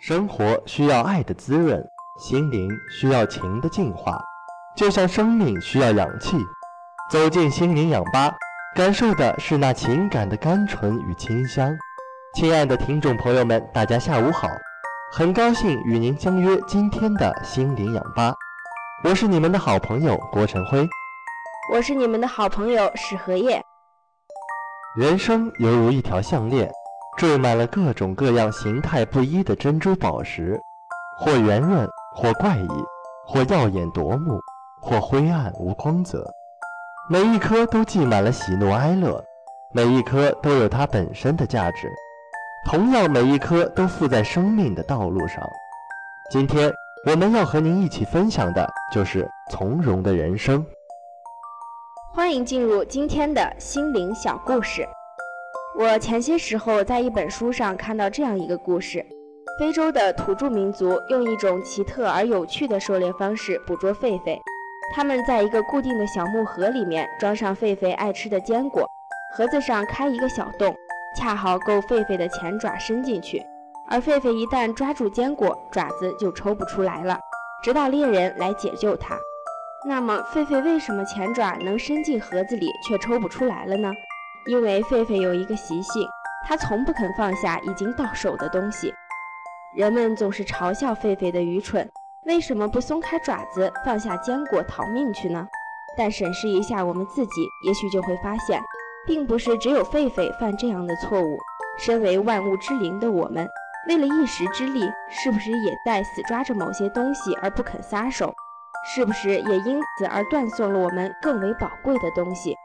生活需要爱的滋润，心灵需要情的净化，就像生命需要氧气。走进心灵氧吧，感受的是那情感的甘醇与清香。亲爱的听众朋友们，大家下午好，很高兴与您相约今天的心灵氧吧。我是你们的好朋友郭晨辉，我是你们的好朋友史荷叶。人生犹如一条项链。缀满了各种各样形态不一的珍珠宝石，或圆润，或怪异，或耀眼夺目，或灰暗无光泽。每一颗都系满了喜怒哀乐，每一颗都有它本身的价值。同样，每一颗都附在生命的道路上。今天我们要和您一起分享的就是从容的人生。欢迎进入今天的心灵小故事。我前些时候在一本书上看到这样一个故事：非洲的土著民族用一种奇特而有趣的狩猎方式捕捉狒狒。他们在一个固定的小木盒里面装上狒狒爱吃的坚果，盒子上开一个小洞，恰好够狒狒的前爪伸进去。而狒狒一旦抓住坚果，爪子就抽不出来了，直到猎人来解救它。那么，狒狒为什么前爪能伸进盒子里却抽不出来了呢？因为狒狒有一个习性，它从不肯放下已经到手的东西。人们总是嘲笑狒狒的愚蠢，为什么不松开爪子，放下坚果逃命去呢？但审视一下我们自己，也许就会发现，并不是只有狒狒犯这样的错误。身为万物之灵的我们，为了一时之利，是不是也在死抓着某些东西而不肯撒手？是不是也因此而断送了我们更为宝贵的东西？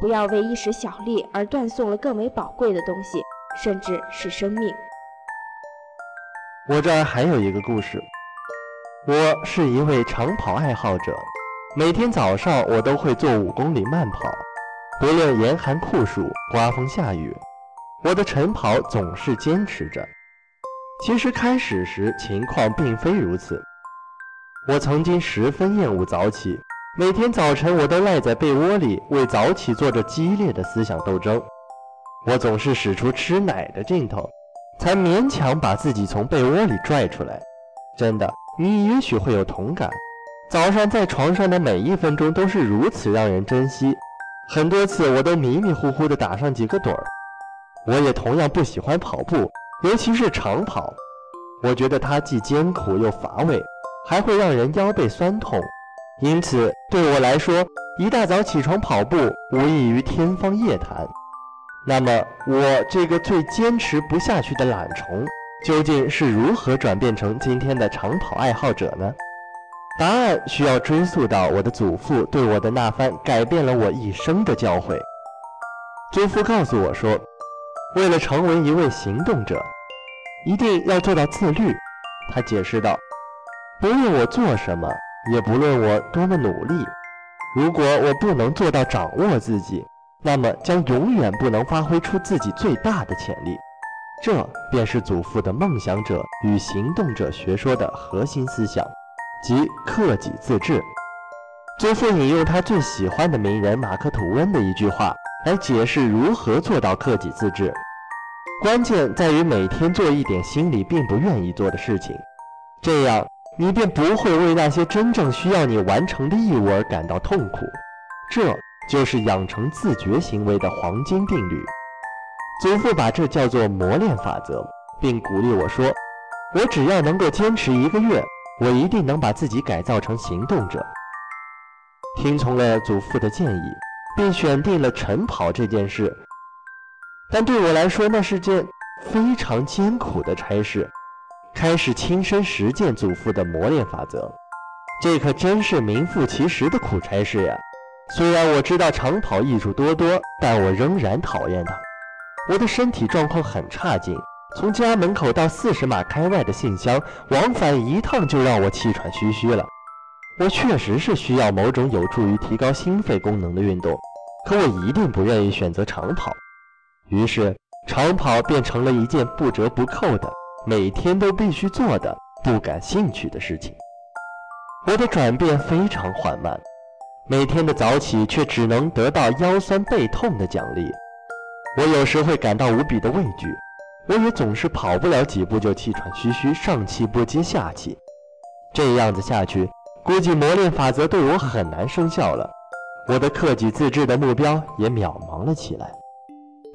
不要为一时小利而断送了更为宝贵的东西，甚至是生命。我这儿还有一个故事。我是一位长跑爱好者，每天早上我都会做五公里慢跑，不论严寒酷暑、刮风下雨，我的晨跑总是坚持着。其实开始时情况并非如此，我曾经十分厌恶早起。每天早晨，我都赖在被窝里为早起做着激烈的思想斗争。我总是使出吃奶的劲头，才勉强把自己从被窝里拽出来。真的，你也许会有同感。早上在床上的每一分钟都是如此让人珍惜。很多次，我都迷迷糊糊地打上几个盹儿。我也同样不喜欢跑步，尤其是长跑。我觉得它既艰苦又乏味，还会让人腰背酸痛。因此，对我来说，一大早起床跑步无异于天方夜谭。那么，我这个最坚持不下去的懒虫，究竟是如何转变成今天的长跑爱好者呢？答案需要追溯到我的祖父对我的那番改变了我一生的教诲。祖父告诉我说，为了成为一位行动者，一定要做到自律。他解释道：“不论我做什么。”也不论我多么努力，如果我不能做到掌握自己，那么将永远不能发挥出自己最大的潜力。这便是祖父的梦想者与行动者学说的核心思想，即克己自治。祖父引用他最喜欢的名人马克·吐温的一句话来解释如何做到克己自治：关键在于每天做一点心里并不愿意做的事情，这样。你便不会为那些真正需要你完成的义务而感到痛苦，这就是养成自觉行为的黄金定律。祖父把这叫做磨练法则，并鼓励我说：“我只要能够坚持一个月，我一定能把自己改造成行动者。”听从了祖父的建议，并选定了晨跑这件事，但对我来说，那是件非常艰苦的差事。开始亲身实践祖父的磨练法则，这可真是名副其实的苦差事呀！虽然我知道长跑益处多多，但我仍然讨厌它。我的身体状况很差劲，从家门口到四十码开外的信箱，往返一趟就让我气喘吁吁了。我确实是需要某种有助于提高心肺功能的运动，可我一定不愿意选择长跑。于是，长跑变成了一件不折不扣的。每天都必须做的不感兴趣的事情，我的转变非常缓慢。每天的早起却只能得到腰酸背痛的奖励，我有时会感到无比的畏惧。我也总是跑不了几步就气喘吁吁，上气不接下气。这样子下去，估计磨练法则对我很难生效了。我的克己自治的目标也渺茫了起来。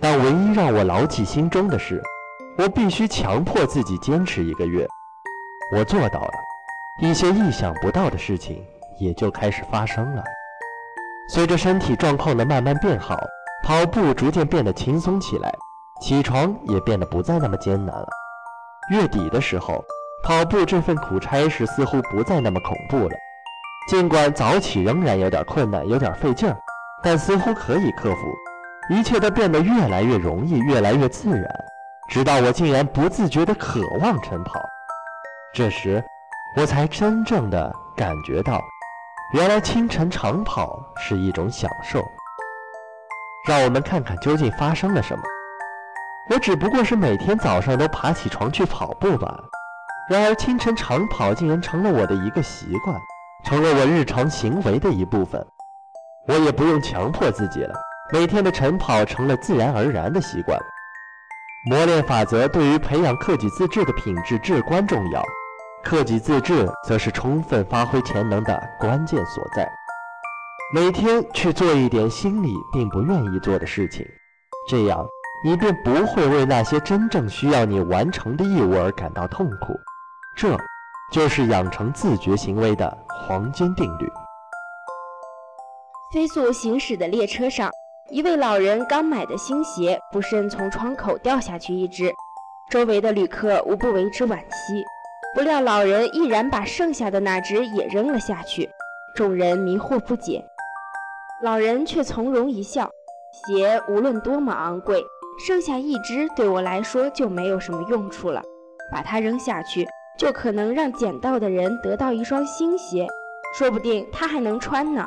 但唯一让我牢记心中的是，我必须强迫自己坚持一个月。我做到了，一些意想不到的事情也就开始发生了。随着身体状况的慢慢变好，跑步逐渐变得轻松起来，起床也变得不再那么艰难了。月底的时候，跑步这份苦差事似乎不再那么恐怖了。尽管早起仍然有点困难，有点费劲儿，但似乎可以克服。一切都变得越来越容易，越来越自然，直到我竟然不自觉地渴望晨跑。这时，我才真正的感觉到，原来清晨长跑是一种享受。让我们看看究竟发生了什么。我只不过是每天早上都爬起床去跑步吧，然而清晨长跑竟然成了我的一个习惯。成了我日常行为的一部分，我也不用强迫自己了。每天的晨跑成了自然而然的习惯。磨练法则对于培养克己自治的品质至关重要，克己自治则是充分发挥潜能的关键所在。每天去做一点心里并不愿意做的事情，这样你便不会为那些真正需要你完成的义务而感到痛苦。这。就是养成自觉行为的黄金定律。飞速行驶的列车上，一位老人刚买的新鞋不慎从窗口掉下去一只，周围的旅客无不为之惋惜。不料老人毅然把剩下的那只也扔了下去，众人迷惑不解。老人却从容一笑：“鞋无论多么昂贵，剩下一只对我来说就没有什么用处了，把它扔下去。”就可能让捡到的人得到一双新鞋，说不定他还能穿呢。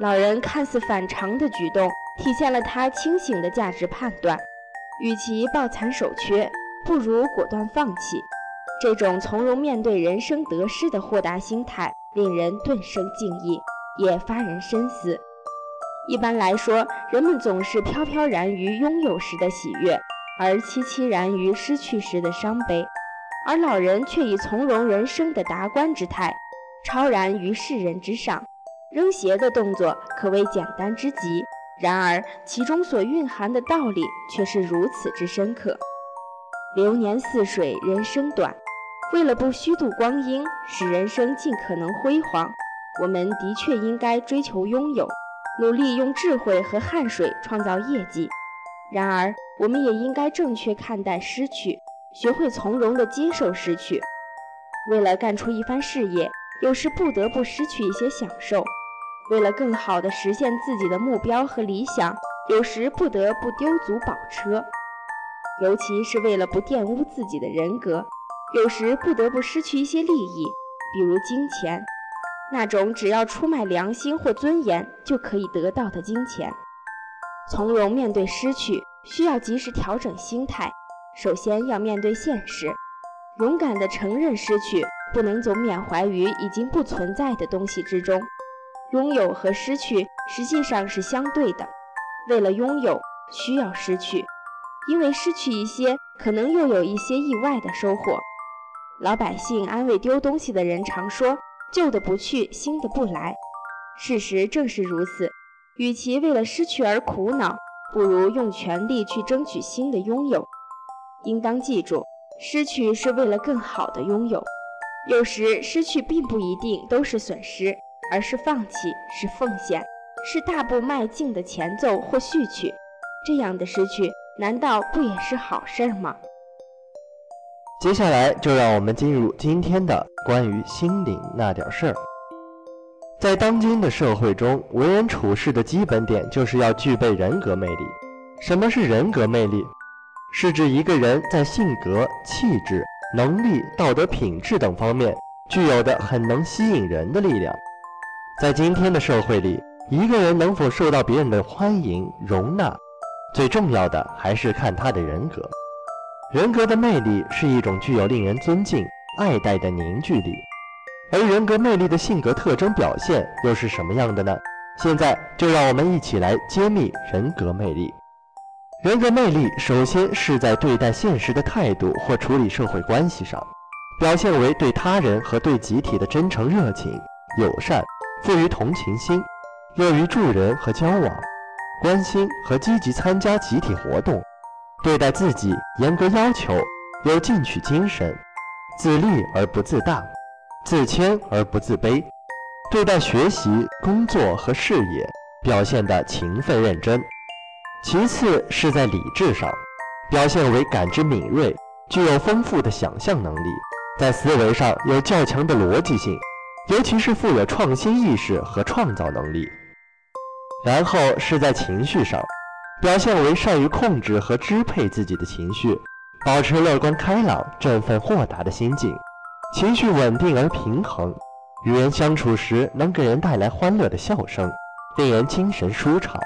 老人看似反常的举动，体现了他清醒的价值判断。与其抱残守缺，不如果断放弃。这种从容面对人生得失的豁达心态，令人顿生敬意，也发人深思。一般来说，人们总是飘飘然于拥有时的喜悦，而凄凄然于失去时的伤悲。而老人却以从容人生的达观之态，超然于世人之上。扔鞋的动作可谓简单之极，然而其中所蕴含的道理却是如此之深刻。流年似水，人生短。为了不虚度光阴，使人生尽可能辉煌，我们的确应该追求拥有，努力用智慧和汗水创造业绩。然而，我们也应该正确看待失去。学会从容地接受失去，为了干出一番事业，有时不得不失去一些享受；为了更好地实现自己的目标和理想，有时不得不丢足宝车。尤其是为了不玷污自己的人格，有时不得不失去一些利益，比如金钱，那种只要出卖良心或尊严就可以得到的金钱。从容面对失去，需要及时调整心态。首先要面对现实，勇敢地承认失去，不能总缅怀于已经不存在的东西之中。拥有和失去实际上是相对的。为了拥有，需要失去，因为失去一些，可能又有一些意外的收获。老百姓安慰丢东西的人常说：“旧的不去，新的不来。”事实正是如此。与其为了失去而苦恼，不如用全力去争取新的拥有。应当记住，失去是为了更好的拥有。有时失去并不一定都是损失，而是放弃，是奉献，是大步迈进的前奏或序曲。这样的失去，难道不也是好事吗？接下来就让我们进入今天的关于心灵那点事儿。在当今的社会中，为人处事的基本点就是要具备人格魅力。什么是人格魅力？是指一个人在性格、气质、能力、道德品质等方面具有的很能吸引人的力量。在今天的社会里，一个人能否受到别人的欢迎、容纳，最重要的还是看他的人格。人格的魅力是一种具有令人尊敬、爱戴的凝聚力。而人格魅力的性格特征表现又是什么样的呢？现在就让我们一起来揭秘人格魅力。人格魅力首先是在对待现实的态度或处理社会关系上，表现为对他人和对集体的真诚热情、友善，富于同情心，乐于助人和交往，关心和积极参加集体活动，对待自己严格要求，有进取精神，自立而不自大，自谦而不自卑，对待学习、工作和事业表现得勤奋认真。其次是在理智上，表现为感知敏锐，具有丰富的想象能力，在思维上有较强的逻辑性，尤其是富有创新意识和创造能力。然后是在情绪上，表现为善于控制和支配自己的情绪，保持乐观开朗、振奋豁达的心境，情绪稳定而平衡，与人相处时能给人带来欢乐的笑声，令人精神舒畅。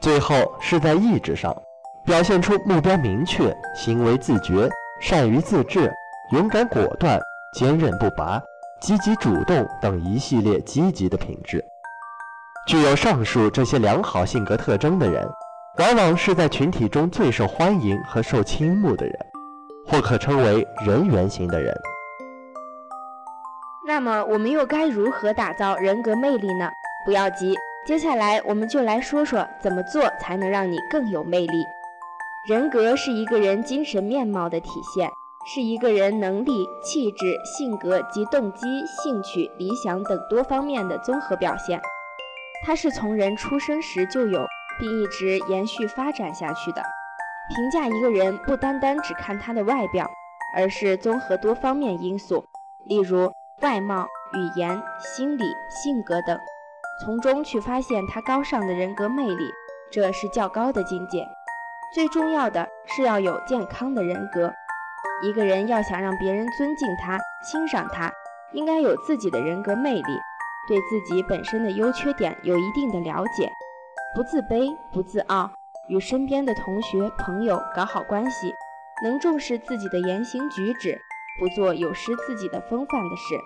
最后是在意志上，表现出目标明确、行为自觉、善于自制、勇敢果断、坚韧不拔、积极主动等一系列积极的品质。具有上述这些良好性格特征的人，往往是在群体中最受欢迎和受倾慕的人，或可称为人缘型的人。那么，我们又该如何打造人格魅力呢？不要急。接下来，我们就来说说怎么做才能让你更有魅力。人格是一个人精神面貌的体现，是一个人能力、气质、性格及动机、兴趣、理想等多方面的综合表现。它是从人出生时就有，并一直延续发展下去的。评价一个人，不单单只看他的外表，而是综合多方面因素，例如外貌、语言、心理、性格等。从中去发现他高尚的人格魅力，这是较高的境界。最重要的是要有健康的人格。一个人要想让别人尊敬他、欣赏他，应该有自己的人格魅力，对自己本身的优缺点有一定的了解，不自卑、不自傲，与身边的同学、朋友搞好关系，能重视自己的言行举止，不做有失自己的风范的事。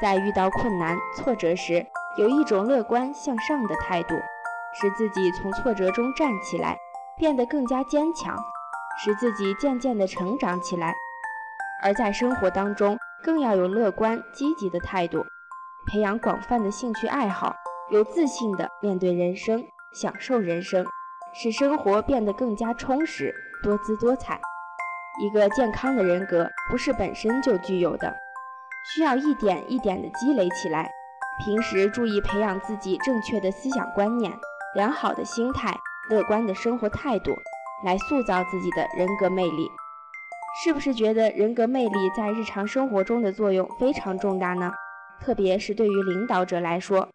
在遇到困难、挫折时，有一种乐观向上的态度，使自己从挫折中站起来，变得更加坚强，使自己渐渐地成长起来。而在生活当中，更要有乐观积极的态度，培养广泛的兴趣爱好，有自信地面对人生，享受人生，使生活变得更加充实、多姿多彩。一个健康的人格不是本身就具有的，需要一点一点地积累起来。平时注意培养自己正确的思想观念、良好的心态、乐观的生活态度，来塑造自己的人格魅力。是不是觉得人格魅力在日常生活中的作用非常重大呢？特别是对于领导者来说，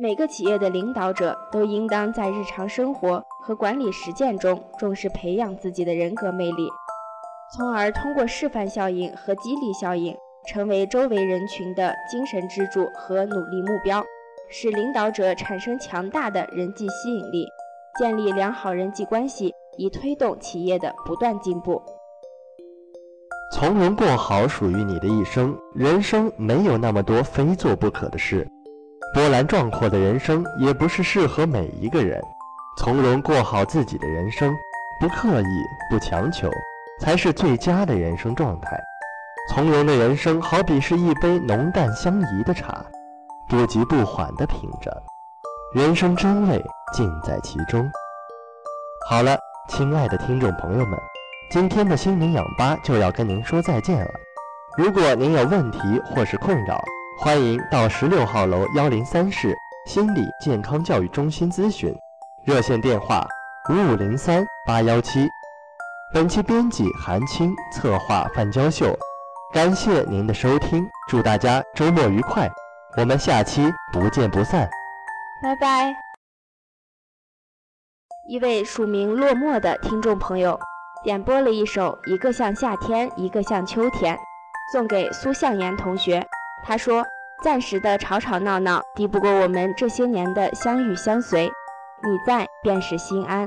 每个企业的领导者都应当在日常生活和管理实践中重视培养自己的人格魅力，从而通过示范效应和激励效应。成为周围人群的精神支柱和努力目标，使领导者产生强大的人际吸引力，建立良好人际关系，以推动企业的不断进步。从容过好属于你的一生，人生没有那么多非做不可的事，波澜壮阔的人生也不是适合每一个人。从容过好自己的人生，不刻意，不强求，才是最佳的人生状态。从容的人生，好比是一杯浓淡相宜的茶，不急不缓地品着，人生真味尽在其中。好了，亲爱的听众朋友们，今天的心灵氧吧就要跟您说再见了。如果您有问题或是困扰，欢迎到十六号楼幺零三室心理健康教育中心咨询，热线电话五五零三八幺七。本期编辑韩青，策划范娇秀。感谢您的收听，祝大家周末愉快，我们下期不见不散，拜拜。一位署名落寞的听众朋友点播了一首《一个像夏天，一个像秋天》，送给苏向言同学。他说：“暂时的吵吵闹闹，抵不过我们这些年的相遇相随，你在便是心安。”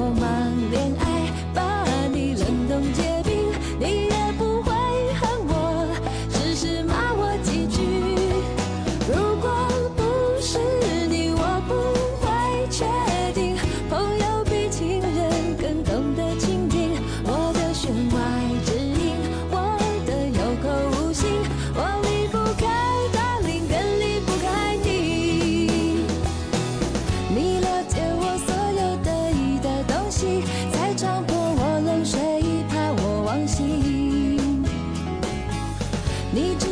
我们 need you